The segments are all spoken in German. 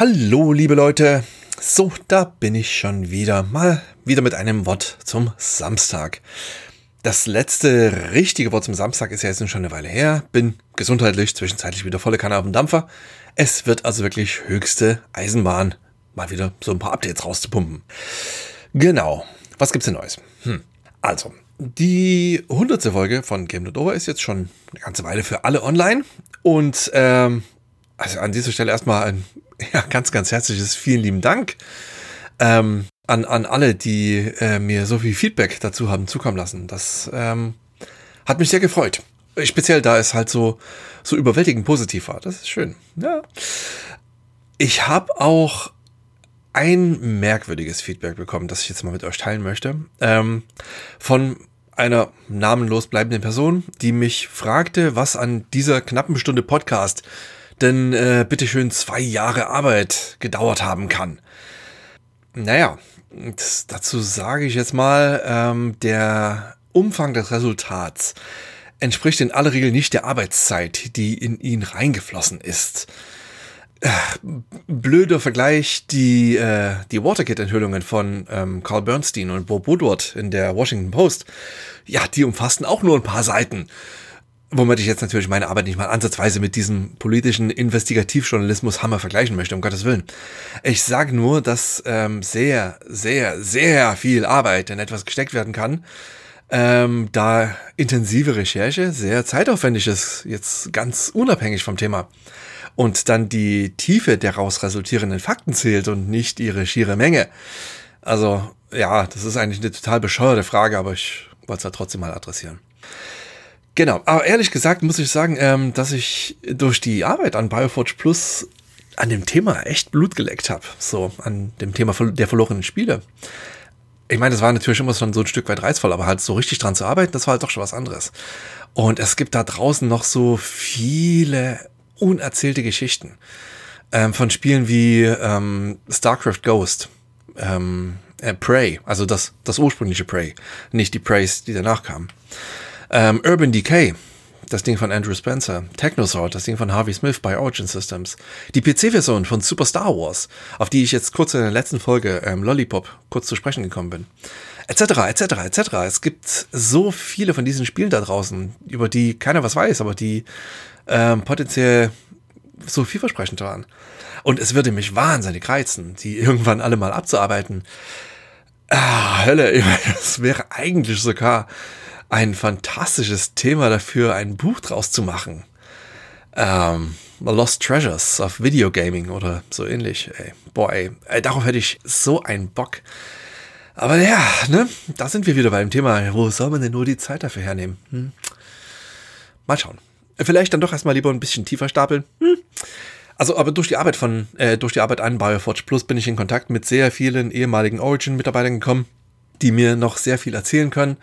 Hallo, liebe Leute. So, da bin ich schon wieder. Mal wieder mit einem Wort zum Samstag. Das letzte richtige Wort zum Samstag ist ja jetzt schon eine Weile her. Bin gesundheitlich zwischenzeitlich wieder volle Kanne auf dem Dampfer. Es wird also wirklich höchste Eisenbahn, mal wieder so ein paar Updates rauszupumpen. Genau. Was gibt's denn Neues? Hm. Also, die hundertste Folge von Game Not Over ist jetzt schon eine ganze Weile für alle online. Und ähm, also an dieser Stelle erstmal ein ja, ganz, ganz herzliches vielen lieben Dank ähm, an, an alle, die äh, mir so viel Feedback dazu haben zukommen lassen. Das ähm, hat mich sehr gefreut. Speziell da es halt so, so überwältigend positiv war. Das ist schön. Ja. Ich habe auch ein merkwürdiges Feedback bekommen, das ich jetzt mal mit euch teilen möchte. Ähm, von einer namenlos bleibenden Person, die mich fragte, was an dieser knappen Stunde Podcast denn äh, bitteschön zwei Jahre Arbeit gedauert haben kann. Naja, das, dazu sage ich jetzt mal, ähm, der Umfang des Resultats entspricht in aller Regel nicht der Arbeitszeit, die in ihn reingeflossen ist. Äh, blöder Vergleich, die, äh, die Watergate-Enthüllungen von ähm, Carl Bernstein und Bob Woodward in der Washington Post, ja, die umfassten auch nur ein paar Seiten. Womit ich jetzt natürlich meine Arbeit nicht mal ansatzweise mit diesem politischen Investigativjournalismus Hammer vergleichen möchte, um Gottes Willen. Ich sage nur, dass ähm, sehr, sehr, sehr viel Arbeit in etwas gesteckt werden kann, ähm, da intensive Recherche sehr zeitaufwendig ist, jetzt ganz unabhängig vom Thema. Und dann die Tiefe der daraus resultierenden Fakten zählt und nicht ihre schiere Menge. Also, ja, das ist eigentlich eine total bescheuerte Frage, aber ich wollte es halt trotzdem mal adressieren. Genau, aber ehrlich gesagt muss ich sagen, ähm, dass ich durch die Arbeit an Bioforge Plus an dem Thema echt Blut geleckt habe. So, an dem Thema der verlorenen Spiele. Ich meine, das war natürlich immer schon so ein Stück weit reizvoll, aber halt so richtig dran zu arbeiten, das war halt doch schon was anderes. Und es gibt da draußen noch so viele unerzählte Geschichten ähm, von Spielen wie ähm, StarCraft Ghost, ähm, äh, Prey, also das, das ursprüngliche Prey, nicht die Preys, die danach kamen. Ähm, Urban Decay, das Ding von Andrew Spencer. Technosword, das Ding von Harvey Smith bei Origin Systems. Die PC-Version von Super Star Wars, auf die ich jetzt kurz in der letzten Folge ähm, Lollipop kurz zu sprechen gekommen bin. Etc., etc., etc. Es gibt so viele von diesen Spielen da draußen, über die keiner was weiß, aber die ähm, potenziell so vielversprechend waren. Und es würde mich wahnsinnig reizen, die irgendwann alle mal abzuarbeiten. Ah, Hölle, ich meine, das wäre eigentlich sogar ein fantastisches Thema dafür, ein Buch draus zu machen. Ähm, Lost Treasures of Video Gaming oder so ähnlich. Ey. Boah, ey, ey, darauf hätte ich so einen Bock. Aber ja, ne, da sind wir wieder beim Thema. Wo soll man denn nur die Zeit dafür hernehmen? Hm? Mal schauen. Vielleicht dann doch erstmal lieber ein bisschen tiefer stapeln. Hm? Also, aber durch die Arbeit von, äh, durch die Arbeit an Bioforge Plus bin ich in Kontakt mit sehr vielen ehemaligen Origin-Mitarbeitern gekommen die mir noch sehr viel erzählen können.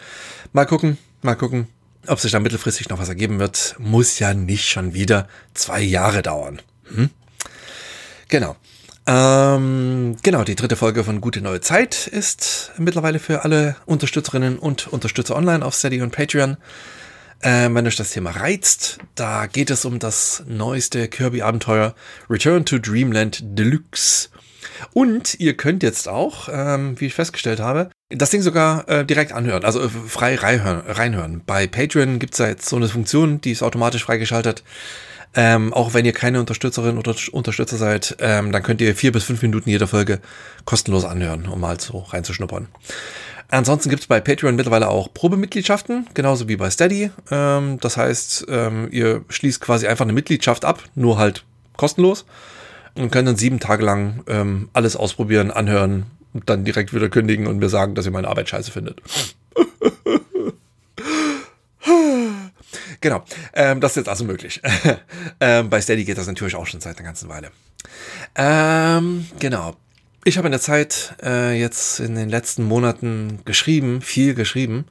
Mal gucken, mal gucken, ob sich da mittelfristig noch was ergeben wird. Muss ja nicht schon wieder zwei Jahre dauern. Hm? Genau. Ähm, genau, die dritte Folge von Gute Neue Zeit ist mittlerweile für alle Unterstützerinnen und Unterstützer online auf Steady und Patreon. Ähm, wenn euch das Thema reizt, da geht es um das neueste Kirby-Abenteuer Return to Dreamland Deluxe. Und ihr könnt jetzt auch, ähm, wie ich festgestellt habe, das Ding sogar äh, direkt anhören, also äh, frei reinhören, reinhören. Bei Patreon gibt es da jetzt so eine Funktion, die ist automatisch freigeschaltet. Ähm, auch wenn ihr keine Unterstützerin oder Unterstützer seid, ähm, dann könnt ihr vier bis fünf Minuten jeder Folge kostenlos anhören, um mal so reinzuschnuppern. Ansonsten gibt es bei Patreon mittlerweile auch Probemitgliedschaften, genauso wie bei Steady. Ähm, das heißt, ähm, ihr schließt quasi einfach eine Mitgliedschaft ab, nur halt kostenlos und könnt dann sieben Tage lang ähm, alles ausprobieren, anhören und dann direkt wieder kündigen und mir sagen, dass ihr meine Arbeit scheiße findet. genau, ähm, das ist jetzt also möglich. ähm, bei Steady geht das natürlich auch schon seit einer ganzen Weile. Ähm, genau. Ich habe in der Zeit äh, jetzt in den letzten Monaten geschrieben, viel geschrieben.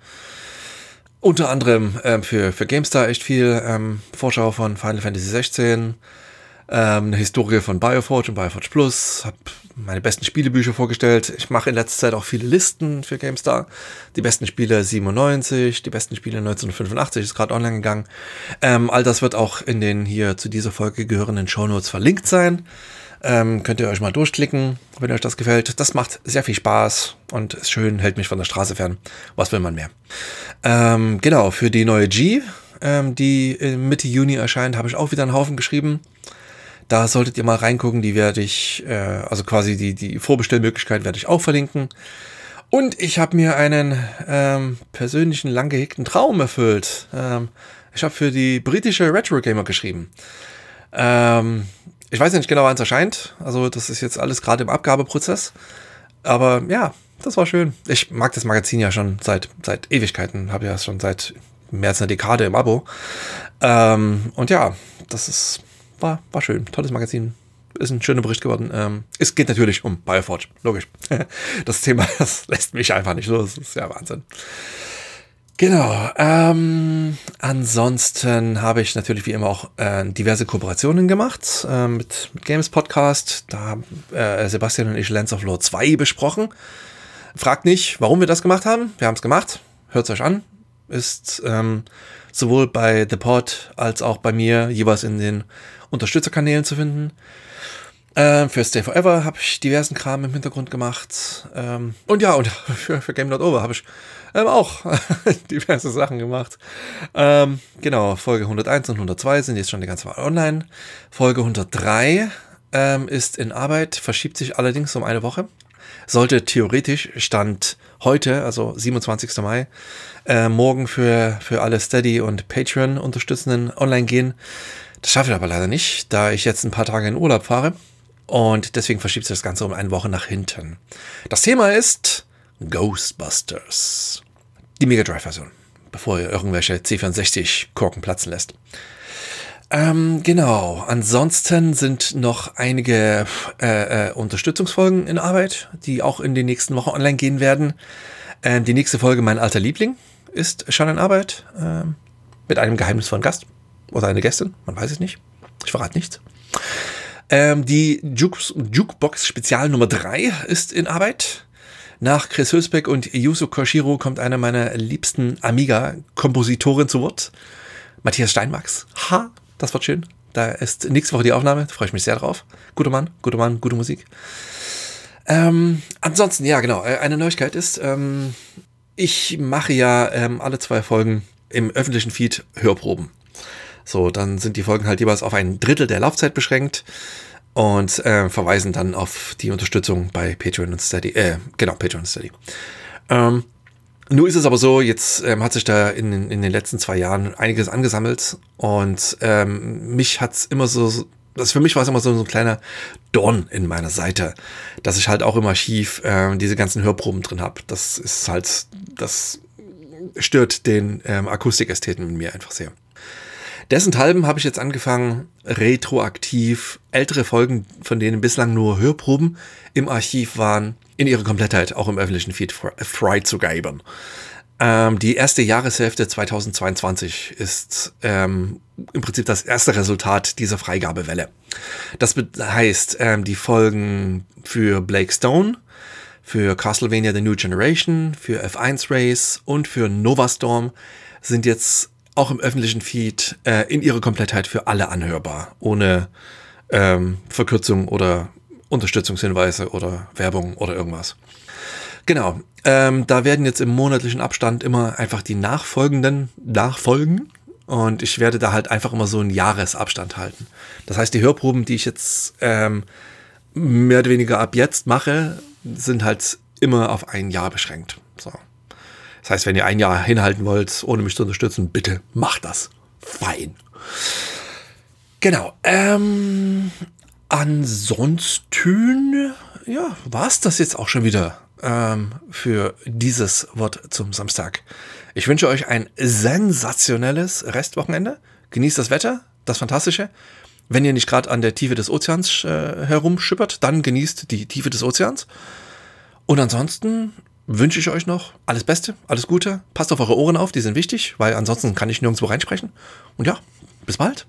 Unter anderem ähm, für, für GameStar echt viel ähm, Vorschau von Final Fantasy 16, ähm, eine Historie von Bioforge und Bioforge Plus, habe meine besten Spielebücher vorgestellt. Ich mache in letzter Zeit auch viele Listen für GameStar. Die besten Spiele 97, die besten Spiele 1985 ist gerade online gegangen. Ähm, all das wird auch in den hier zu dieser Folge gehörenden Shownotes verlinkt sein. Ähm, könnt ihr euch mal durchklicken, wenn euch das gefällt. Das macht sehr viel Spaß und ist schön, hält mich von der Straße fern. Was will man mehr? Ähm, genau, für die neue G, ähm, die Mitte Juni erscheint, habe ich auch wieder einen Haufen geschrieben. Da solltet ihr mal reingucken, die werde ich, äh, also quasi die, die Vorbestellmöglichkeit werde ich auch verlinken. Und ich habe mir einen ähm, persönlichen, lang gehegten Traum erfüllt. Ähm, ich habe für die britische Retro Gamer geschrieben. Ähm, ich weiß nicht genau, wann es erscheint. Also das ist jetzt alles gerade im Abgabeprozess. Aber ja, das war schön. Ich mag das Magazin ja schon seit, seit Ewigkeiten. Habe ja schon seit mehr als einer Dekade im Abo. Ähm, und ja, das ist, war, war schön. Tolles Magazin ist ein schöner Bericht geworden. Ähm, es geht natürlich um Bioforge, logisch. Das Thema, das lässt mich einfach nicht los. Das ist ja Wahnsinn. Genau. Ähm, ansonsten habe ich natürlich wie immer auch äh, diverse Kooperationen gemacht äh, mit, mit, Games Podcast. Da haben äh, Sebastian und ich Lands of Lore 2 besprochen. Fragt nicht, warum wir das gemacht haben. Wir haben es gemacht. Hört es euch an. Ist ähm, sowohl bei The Pod als auch bei mir jeweils in den Unterstützerkanälen zu finden. Ähm, für Stay Forever habe ich diversen Kram im Hintergrund gemacht. Ähm, und ja, und für, für Game Not Over habe ich ähm, auch diverse Sachen gemacht. Ähm, genau, Folge 101 und 102 sind jetzt schon die ganze Weile online. Folge 103 ähm, ist in Arbeit, verschiebt sich allerdings um eine Woche. Sollte theoretisch Stand heute, also 27. Mai, äh, morgen für, für alle Steady und Patreon-Unterstützenden online gehen. Das schaffe ich aber leider nicht, da ich jetzt ein paar Tage in Urlaub fahre. Und deswegen verschiebt sich das Ganze um eine Woche nach hinten. Das Thema ist Ghostbusters. Die Mega Drive-Version, bevor ihr irgendwelche C64-Korken platzen lässt. Ähm, genau. Ansonsten sind noch einige äh, äh, Unterstützungsfolgen in Arbeit, die auch in den nächsten Wochen online gehen werden. Ähm, die nächste Folge, mein alter Liebling, ist schon in Arbeit ähm, mit einem geheimnisvollen Gast oder eine Gästin, man weiß es nicht. Ich verrate nichts. Ähm, die Jukebox Spezial Nummer 3 ist in Arbeit. Nach Chris Hülsbeck und Yusu Koshiro kommt einer meiner liebsten Amiga-Kompositoren zu Wort. Matthias Steinmax. Ha, das wird schön. Da ist nächste Woche die Aufnahme. Da freue ich mich sehr drauf. Guter Mann, guter Mann, gute Musik. Ähm, ansonsten, ja, genau. Äh, eine Neuigkeit ist, ähm, ich mache ja ähm, alle zwei Folgen im öffentlichen Feed Hörproben. So, dann sind die Folgen halt jeweils auf ein Drittel der Laufzeit beschränkt und äh, verweisen dann auf die Unterstützung bei Patreon und Steady. Äh, genau, Patreon und Steady. Ähm, nur ist es aber so, jetzt ähm, hat sich da in, in den letzten zwei Jahren einiges angesammelt und ähm, mich hat's immer so, das für mich war es immer so, so ein kleiner Dorn in meiner Seite, dass ich halt auch im Archiv äh, diese ganzen Hörproben drin habe. Das ist halt, das stört den ähm, Akustikästheten in mir einfach sehr. Dessenthalben habe ich jetzt angefangen, retroaktiv ältere Folgen, von denen bislang nur Hörproben im Archiv waren, in ihrer Komplettheit auch im öffentlichen Feed freizugeben. Ähm, die erste Jahreshälfte 2022 ist ähm, im Prinzip das erste Resultat dieser Freigabewelle. Das heißt, ähm, die Folgen für Blake Stone, für Castlevania The New Generation, für F1 Race und für Nova Storm sind jetzt auch im öffentlichen Feed äh, in ihrer Komplettheit für alle anhörbar, ohne ähm, Verkürzung oder Unterstützungshinweise oder Werbung oder irgendwas. Genau, ähm, da werden jetzt im monatlichen Abstand immer einfach die nachfolgenden nachfolgen und ich werde da halt einfach immer so einen Jahresabstand halten. Das heißt, die Hörproben, die ich jetzt ähm, mehr oder weniger ab jetzt mache, sind halt immer auf ein Jahr beschränkt. So. Das heißt, wenn ihr ein Jahr hinhalten wollt, ohne mich zu unterstützen, bitte macht das. Fein. Genau. Ähm, ansonsten, ja, war es das jetzt auch schon wieder ähm, für dieses Wort zum Samstag. Ich wünsche euch ein sensationelles Restwochenende. Genießt das Wetter, das Fantastische. Wenn ihr nicht gerade an der Tiefe des Ozeans äh, herumschippert, dann genießt die Tiefe des Ozeans. Und ansonsten wünsche ich euch noch alles Beste, alles Gute. Passt auf eure Ohren auf, die sind wichtig, weil ansonsten kann ich nirgendwo reinsprechen. Und ja, bis bald.